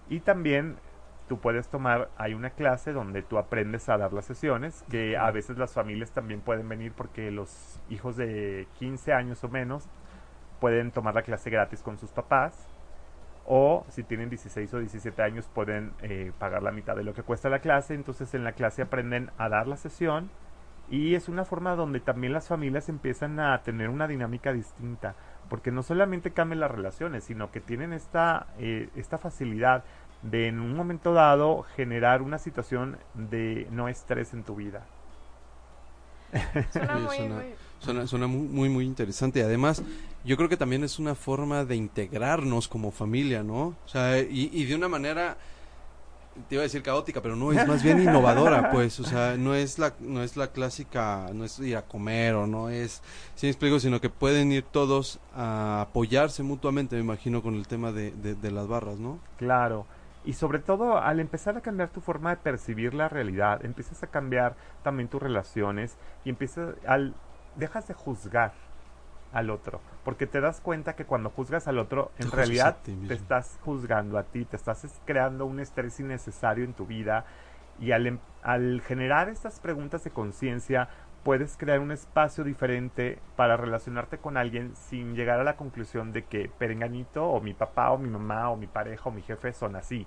Y también tú puedes tomar, hay una clase donde tú aprendes a dar las sesiones, que a veces las familias también pueden venir porque los hijos de 15 años o menos pueden tomar la clase gratis con sus papás o si tienen 16 o 17 años pueden eh, pagar la mitad de lo que cuesta la clase, entonces en la clase aprenden a dar la sesión y es una forma donde también las familias empiezan a tener una dinámica distinta, porque no solamente cambian las relaciones, sino que tienen esta, eh, esta facilidad de en un momento dado generar una situación de no estrés en tu vida. Suena muy, muy Suena, muy, muy, interesante. Además, yo creo que también es una forma de integrarnos como familia, ¿no? O sea, y, de una manera, te iba a decir caótica, pero no, es más bien innovadora, pues. O sea, no es la, no es la clásica, no es ir a comer o no es, si me explico, sino que pueden ir todos a apoyarse mutuamente, me imagino, con el tema de, de, las barras, ¿no? Claro. Y sobre todo al empezar a cambiar tu forma de percibir la realidad, empiezas a cambiar también tus relaciones y empiezas al dejas de juzgar al otro, porque te das cuenta que cuando juzgas al otro, en realidad te estás juzgando a ti, te estás creando un estrés innecesario en tu vida y al, em, al generar estas preguntas de conciencia, puedes crear un espacio diferente para relacionarte con alguien sin llegar a la conclusión de que Perenganito o mi papá o mi mamá o mi pareja o mi jefe son así.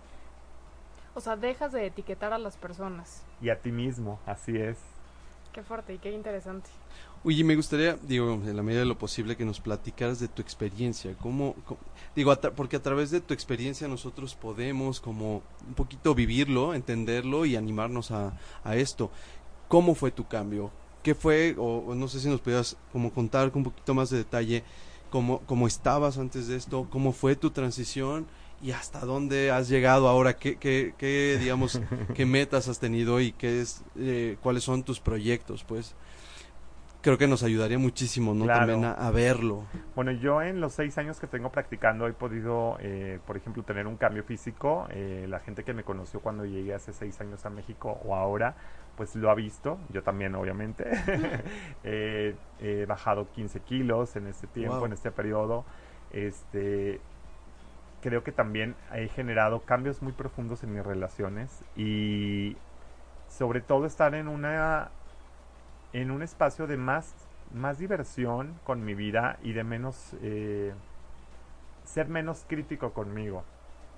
O sea, dejas de etiquetar a las personas. Y a ti mismo, así es. Qué fuerte y qué interesante. Oye, me gustaría, digo, en la medida de lo posible, que nos platicaras de tu experiencia. ¿Cómo, digo, porque a través de tu experiencia nosotros podemos como un poquito vivirlo, entenderlo y animarnos a, a esto. ¿Cómo fue tu cambio? ¿Qué fue? O, no sé si nos pudieras como contar con un poquito más de detalle cómo, cómo estabas antes de esto, cómo fue tu transición y hasta dónde has llegado ahora, qué, qué, qué digamos, qué metas has tenido y qué es, eh, cuáles son tus proyectos, pues creo que nos ayudaría muchísimo, ¿no? También a, verlo. Bueno, yo en los seis años que tengo practicando he podido, eh, por ejemplo, tener un cambio físico. Eh, la gente que me conoció cuando llegué hace seis años a México o ahora, pues lo ha visto. Yo también, obviamente. he bajado 15 kilos en este tiempo, en este periodo. Este, creo que también he generado cambios muy profundos en mis relaciones y sobre todo estar en una en un espacio de más, más diversión con mi vida y de menos, eh, ser menos crítico conmigo.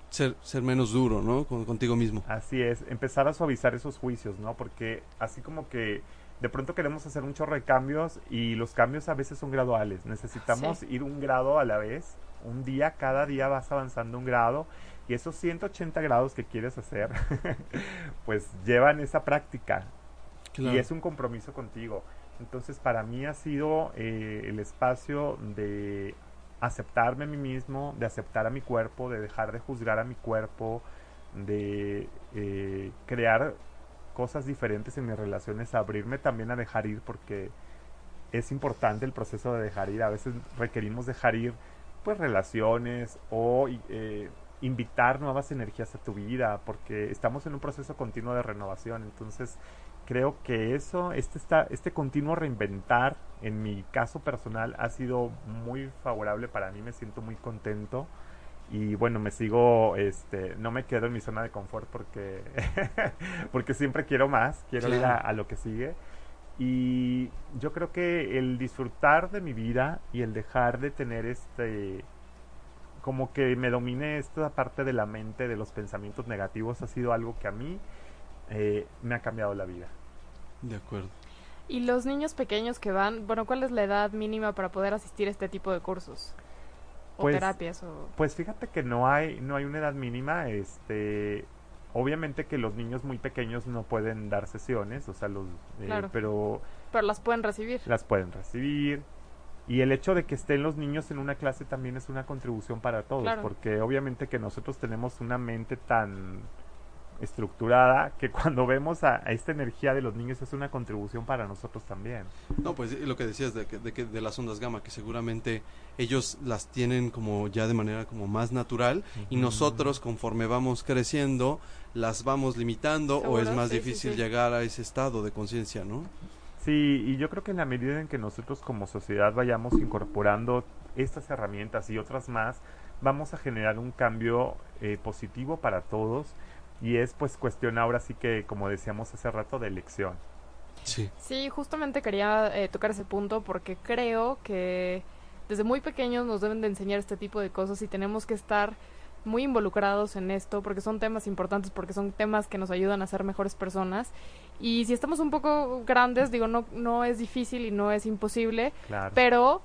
Ser, ser menos duro, ¿no? contigo mismo. Así es, empezar a suavizar esos juicios, ¿no? Porque así como que de pronto queremos hacer un chorro de cambios y los cambios a veces son graduales. Necesitamos ir un grado a la vez. Un día, cada día vas avanzando un grado y esos 180 grados que quieres hacer, pues llevan esa práctica. Y es un compromiso contigo. Entonces para mí ha sido eh, el espacio de aceptarme a mí mismo, de aceptar a mi cuerpo, de dejar de juzgar a mi cuerpo, de eh, crear cosas diferentes en mis relaciones, abrirme también a dejar ir porque es importante el proceso de dejar ir. A veces requerimos dejar ir pues relaciones o eh, invitar nuevas energías a tu vida porque estamos en un proceso continuo de renovación. Entonces creo que eso, este, está, este continuo reinventar, en mi caso personal, ha sido muy favorable para mí, me siento muy contento y bueno, me sigo, este, no me quedo en mi zona de confort porque, porque siempre quiero más, quiero ir a, lo que sigue. Y yo creo que el disfrutar de mi vida y el dejar de tener este, como que me domine esta parte de la mente, de los pensamientos negativos, ha sido algo que a mí eh, me ha cambiado la vida. De acuerdo. ¿Y los niños pequeños que van, bueno, cuál es la edad mínima para poder asistir a este tipo de cursos? ¿O pues, terapias? O... Pues fíjate que no hay, no hay una edad mínima, este... Obviamente que los niños muy pequeños no pueden dar sesiones, o sea, los... Eh, pero... Pero las pueden recibir. Las pueden recibir. Y el hecho de que estén los niños en una clase también es una contribución para todos, porque obviamente que nosotros tenemos una mente tan estructurada que cuando vemos a, esta energía de los niños es una contribución para nosotros también. No, pues lo que decías de, de, de las ondas gamma, que seguramente ellos las tienen como ya de manera como más natural y nosotros conforme vamos creciendo las vamos limitando o es más difícil llegar a ese estado de conciencia, ¿no? Sí, y yo creo que en la medida en que nosotros como sociedad vayamos incorporando estas herramientas y otras más, vamos a generar un cambio eh, positivo para todos y es pues cuestión ahora sí que, como decíamos hace rato, de elección. Sí. Sí, justamente quería eh, tocar ese punto porque creo que desde muy pequeños nos deben de enseñar este tipo de cosas y tenemos que estar muy involucrados en esto porque son temas importantes, porque son temas que nos ayudan a ser mejores personas. Y si estamos un poco grandes, digo, no, no es difícil y no es imposible, claro. pero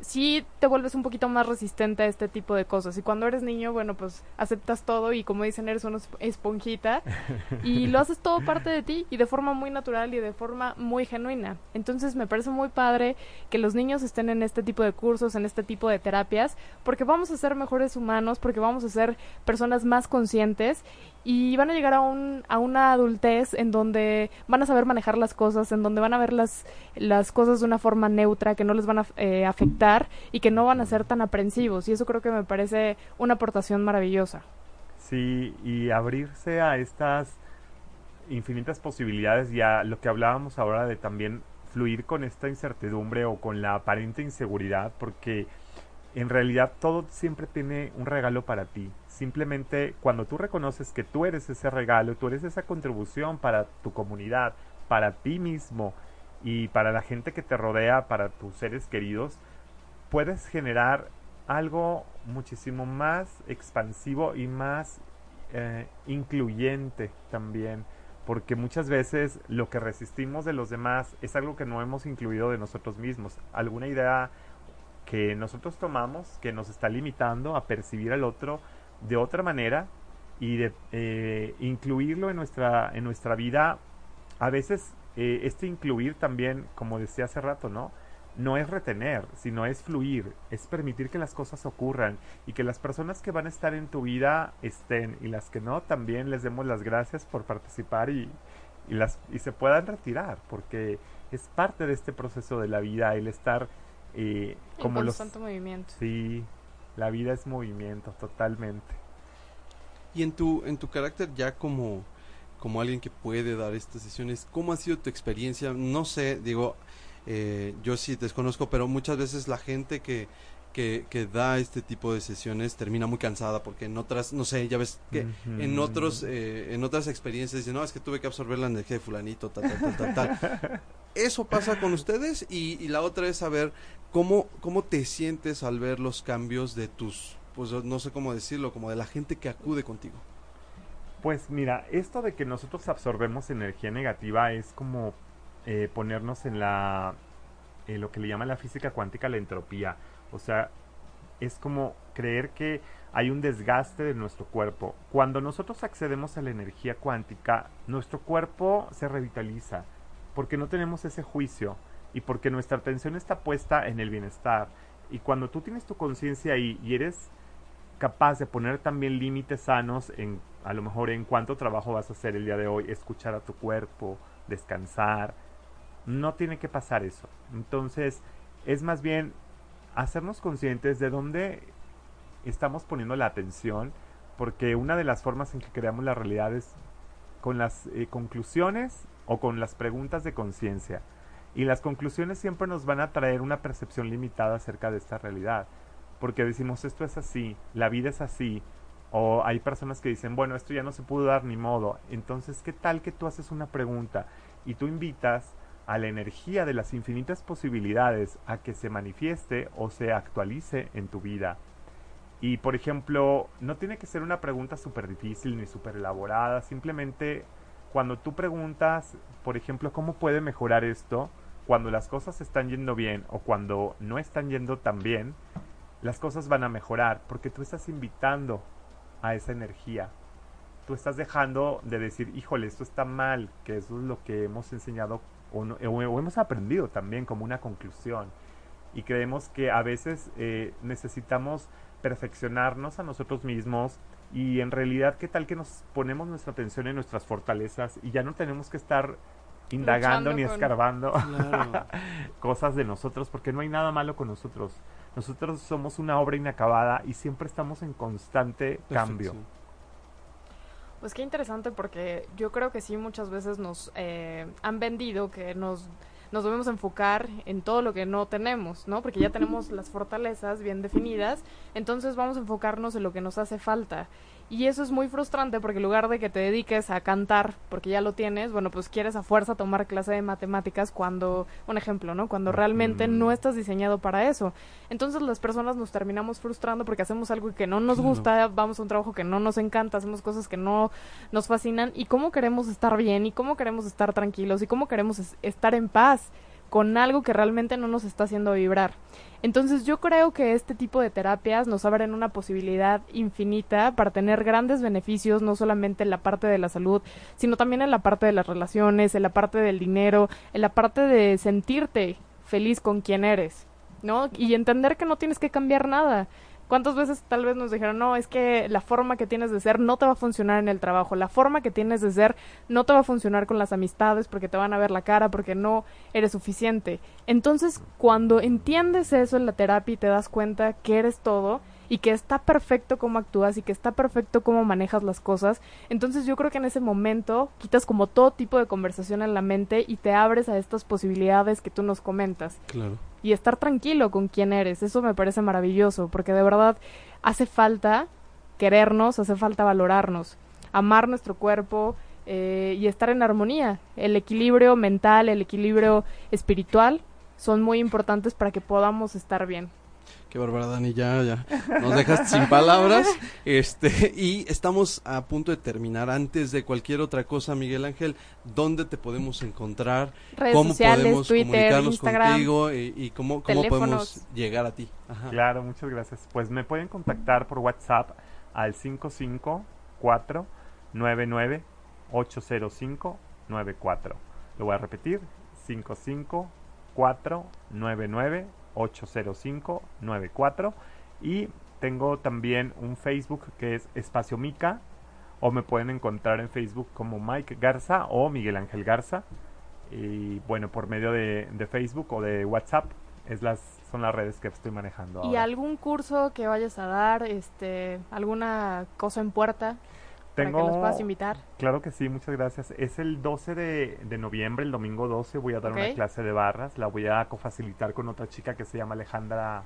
sí te vuelves un poquito más resistente a este tipo de cosas. Y cuando eres niño, bueno, pues aceptas todo y como dicen, eres una esponjita y lo haces todo parte de ti y de forma muy natural y de forma muy genuina. Entonces me parece muy padre que los niños estén en este tipo de cursos, en este tipo de terapias, porque vamos a ser mejores humanos, porque vamos a ser personas más conscientes y van a llegar a, un, a una adultez en donde van a saber manejar las cosas, en donde van a ver las, las cosas de una forma neutra, que no les van a eh, afectar y que no van a ser tan aprensivos. Y eso creo que me parece una aportación maravillosa. Sí, y abrirse a estas infinitas posibilidades y a lo que hablábamos ahora de también fluir con esta incertidumbre o con la aparente inseguridad, porque en realidad todo siempre tiene un regalo para ti. Simplemente cuando tú reconoces que tú eres ese regalo, tú eres esa contribución para tu comunidad, para ti mismo y para la gente que te rodea, para tus seres queridos, puedes generar algo muchísimo más expansivo y más eh, incluyente también porque muchas veces lo que resistimos de los demás es algo que no hemos incluido de nosotros mismos, alguna idea que nosotros tomamos que nos está limitando a percibir al otro de otra manera y de eh, incluirlo en nuestra, en nuestra vida. A veces eh, este incluir también, como decía hace rato, ¿no? no es retener, sino es fluir, es permitir que las cosas ocurran y que las personas que van a estar en tu vida estén y las que no también les demos las gracias por participar y, y, las, y se puedan retirar, porque es parte de este proceso de la vida el estar eh, como en los... movimiento. Sí, la vida es movimiento, totalmente. Y en tu, en tu carácter ya como, como alguien que puede dar estas sesiones, ¿cómo ha sido tu experiencia? No sé, digo, eh, yo sí desconozco, pero muchas veces la gente que, que, que, da este tipo de sesiones termina muy cansada porque en otras, no sé, ya ves que en otros, eh, en otras experiencias dicen, no, es que tuve que absorber la energía de fulanito, tal, tal, tal, tal, Eso pasa con ustedes y, y, la otra es saber cómo, cómo te sientes al ver los cambios de tus, pues no sé cómo decirlo, como de la gente que acude contigo. Pues mira, esto de que nosotros absorbemos energía negativa es como eh, ponernos en la eh, lo que le llama la física cuántica la entropía. O sea, es como creer que hay un desgaste de nuestro cuerpo. Cuando nosotros accedemos a la energía cuántica, nuestro cuerpo se revitaliza porque no tenemos ese juicio y porque nuestra atención está puesta en el bienestar. Y cuando tú tienes tu conciencia ahí y eres capaz de poner también límites sanos en a lo mejor en cuánto trabajo vas a hacer el día de hoy, escuchar a tu cuerpo, descansar, no tiene que pasar eso. Entonces, es más bien hacernos conscientes de dónde estamos poniendo la atención, porque una de las formas en que creamos la realidad es con las eh, conclusiones o con las preguntas de conciencia. Y las conclusiones siempre nos van a traer una percepción limitada acerca de esta realidad. Porque decimos, esto es así, la vida es así. O hay personas que dicen, bueno, esto ya no se pudo dar ni modo. Entonces, ¿qué tal que tú haces una pregunta y tú invitas a la energía de las infinitas posibilidades a que se manifieste o se actualice en tu vida. Y por ejemplo, no tiene que ser una pregunta súper difícil ni súper elaborada, simplemente cuando tú preguntas, por ejemplo, ¿cómo puede mejorar esto? Cuando las cosas están yendo bien o cuando no están yendo tan bien, las cosas van a mejorar porque tú estás invitando a esa energía. Tú estás dejando de decir, híjole, esto está mal, que eso es lo que hemos enseñado o, hemos aprendido también como una conclusión. Y creemos que a veces eh, necesitamos perfeccionarnos a nosotros mismos y en realidad qué tal que nos ponemos nuestra atención en nuestras fortalezas y ya no tenemos que estar indagando ni escarbando cosas de nosotros porque no hay nada malo con nosotros. Nosotros somos una obra inacabada y siempre estamos en constante cambio. Pues qué interesante porque yo creo que sí muchas veces nos eh, han vendido que nos, nos debemos enfocar en todo lo que no tenemos, ¿no? Porque ya tenemos las fortalezas bien definidas, entonces vamos a enfocarnos en lo que nos hace falta. Y eso es muy frustrante porque en lugar de que te dediques a cantar, porque ya lo tienes, bueno, pues quieres a fuerza tomar clase de matemáticas cuando, un ejemplo, ¿no? Cuando realmente no estás diseñado para eso. Entonces las personas nos terminamos frustrando porque hacemos algo que no nos gusta, vamos a un trabajo que no nos encanta, hacemos cosas que no nos fascinan. Y cómo queremos estar bien y cómo queremos estar tranquilos y cómo queremos estar en paz con algo que realmente no nos está haciendo vibrar. Entonces yo creo que este tipo de terapias nos abren una posibilidad infinita para tener grandes beneficios, no solamente en la parte de la salud, sino también en la parte de las relaciones, en la parte del dinero, en la parte de sentirte feliz con quien eres, ¿no? Y entender que no tienes que cambiar nada, ¿Cuántas veces tal vez nos dijeron, no, es que la forma que tienes de ser no te va a funcionar en el trabajo, la forma que tienes de ser no te va a funcionar con las amistades porque te van a ver la cara, porque no eres suficiente? Entonces, cuando entiendes eso en la terapia y te das cuenta que eres todo y que está perfecto cómo actúas y que está perfecto cómo manejas las cosas. Entonces yo creo que en ese momento quitas como todo tipo de conversación en la mente y te abres a estas posibilidades que tú nos comentas. Claro. Y estar tranquilo con quién eres, eso me parece maravilloso, porque de verdad hace falta querernos, hace falta valorarnos, amar nuestro cuerpo, eh, y estar en armonía. El equilibrio mental, el equilibrio espiritual son muy importantes para que podamos estar bien. Qué bárbara, Dani, ya, ya. Nos dejas sin palabras. Este, y estamos a punto de terminar. Antes de cualquier otra cosa, Miguel Ángel, ¿dónde te podemos encontrar? Redes ¿Cómo sociales, podemos Twitter, comunicarnos Instagram, contigo? Y, y cómo, cómo podemos llegar a ti? Ajá. Claro, muchas gracias. Pues me pueden contactar por WhatsApp al 554 99 80594. Lo voy a repetir, 554 99 80594 y tengo también un Facebook que es Espacio Mica o me pueden encontrar en Facebook como Mike Garza o Miguel Ángel Garza y bueno por medio de, de Facebook o de WhatsApp es las son las redes que estoy manejando ¿Y ahora. algún curso que vayas a dar? este ¿Alguna cosa en puerta para que nos puedas invitar? Claro que sí, muchas gracias. Es el 12 de, de noviembre, el domingo 12, voy a dar una clase de barras. La voy a cofacilitar con otra chica que se llama Alejandra.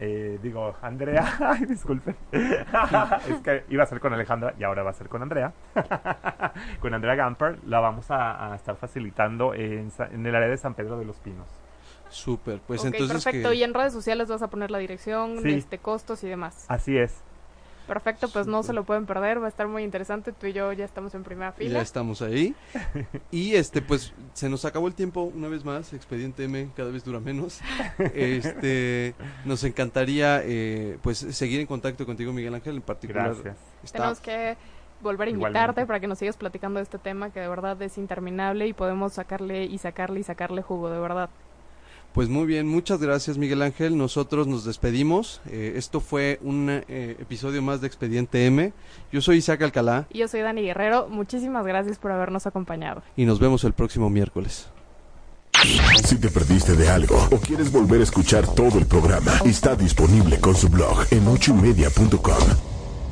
eh, digo, Andrea. Ay, disculpen. es que iba a ser con Alejandra y ahora va a ser con Andrea. con Andrea Gamper. La vamos a, a estar facilitando en, el área de San Pedro de los Pinos. Súper. Pues entonces perfecto. que- Y en redes sociales vas a poner la dirección, Sí. este costos y demás. Así es. Perfecto, pues no se lo pueden perder, va a estar muy interesante. Tú y yo ya estamos en primera Ya fila. estamos ahí. Y este, pues, se nos acabó el tiempo una vez más. Expediente M cada vez dura menos. Este, nos encantaría, eh, pues, seguir en contacto contigo, Miguel Ángel, en particular. Gracias. Está, Tenemos que volver a Igualmente. invitarte para que nos sigas platicando de este tema que de verdad es interminable y podemos sacarle y sacarle y sacarle jugo, de verdad. Pues muy bien, muchas gracias, Miguel Ángel. Nosotros nos despedimos. Eh, esto fue un eh, episodio más de Expediente M. Yo soy Isaac Alcalá Y yo soy Dani Guerrero, muchísimas gracias por habernos acompañado. y nos vemos el próximo miércoles. Si te perdiste de algo o quieres volver a escuchar todo el programa, está disponible con su blog en ochoymedia.com.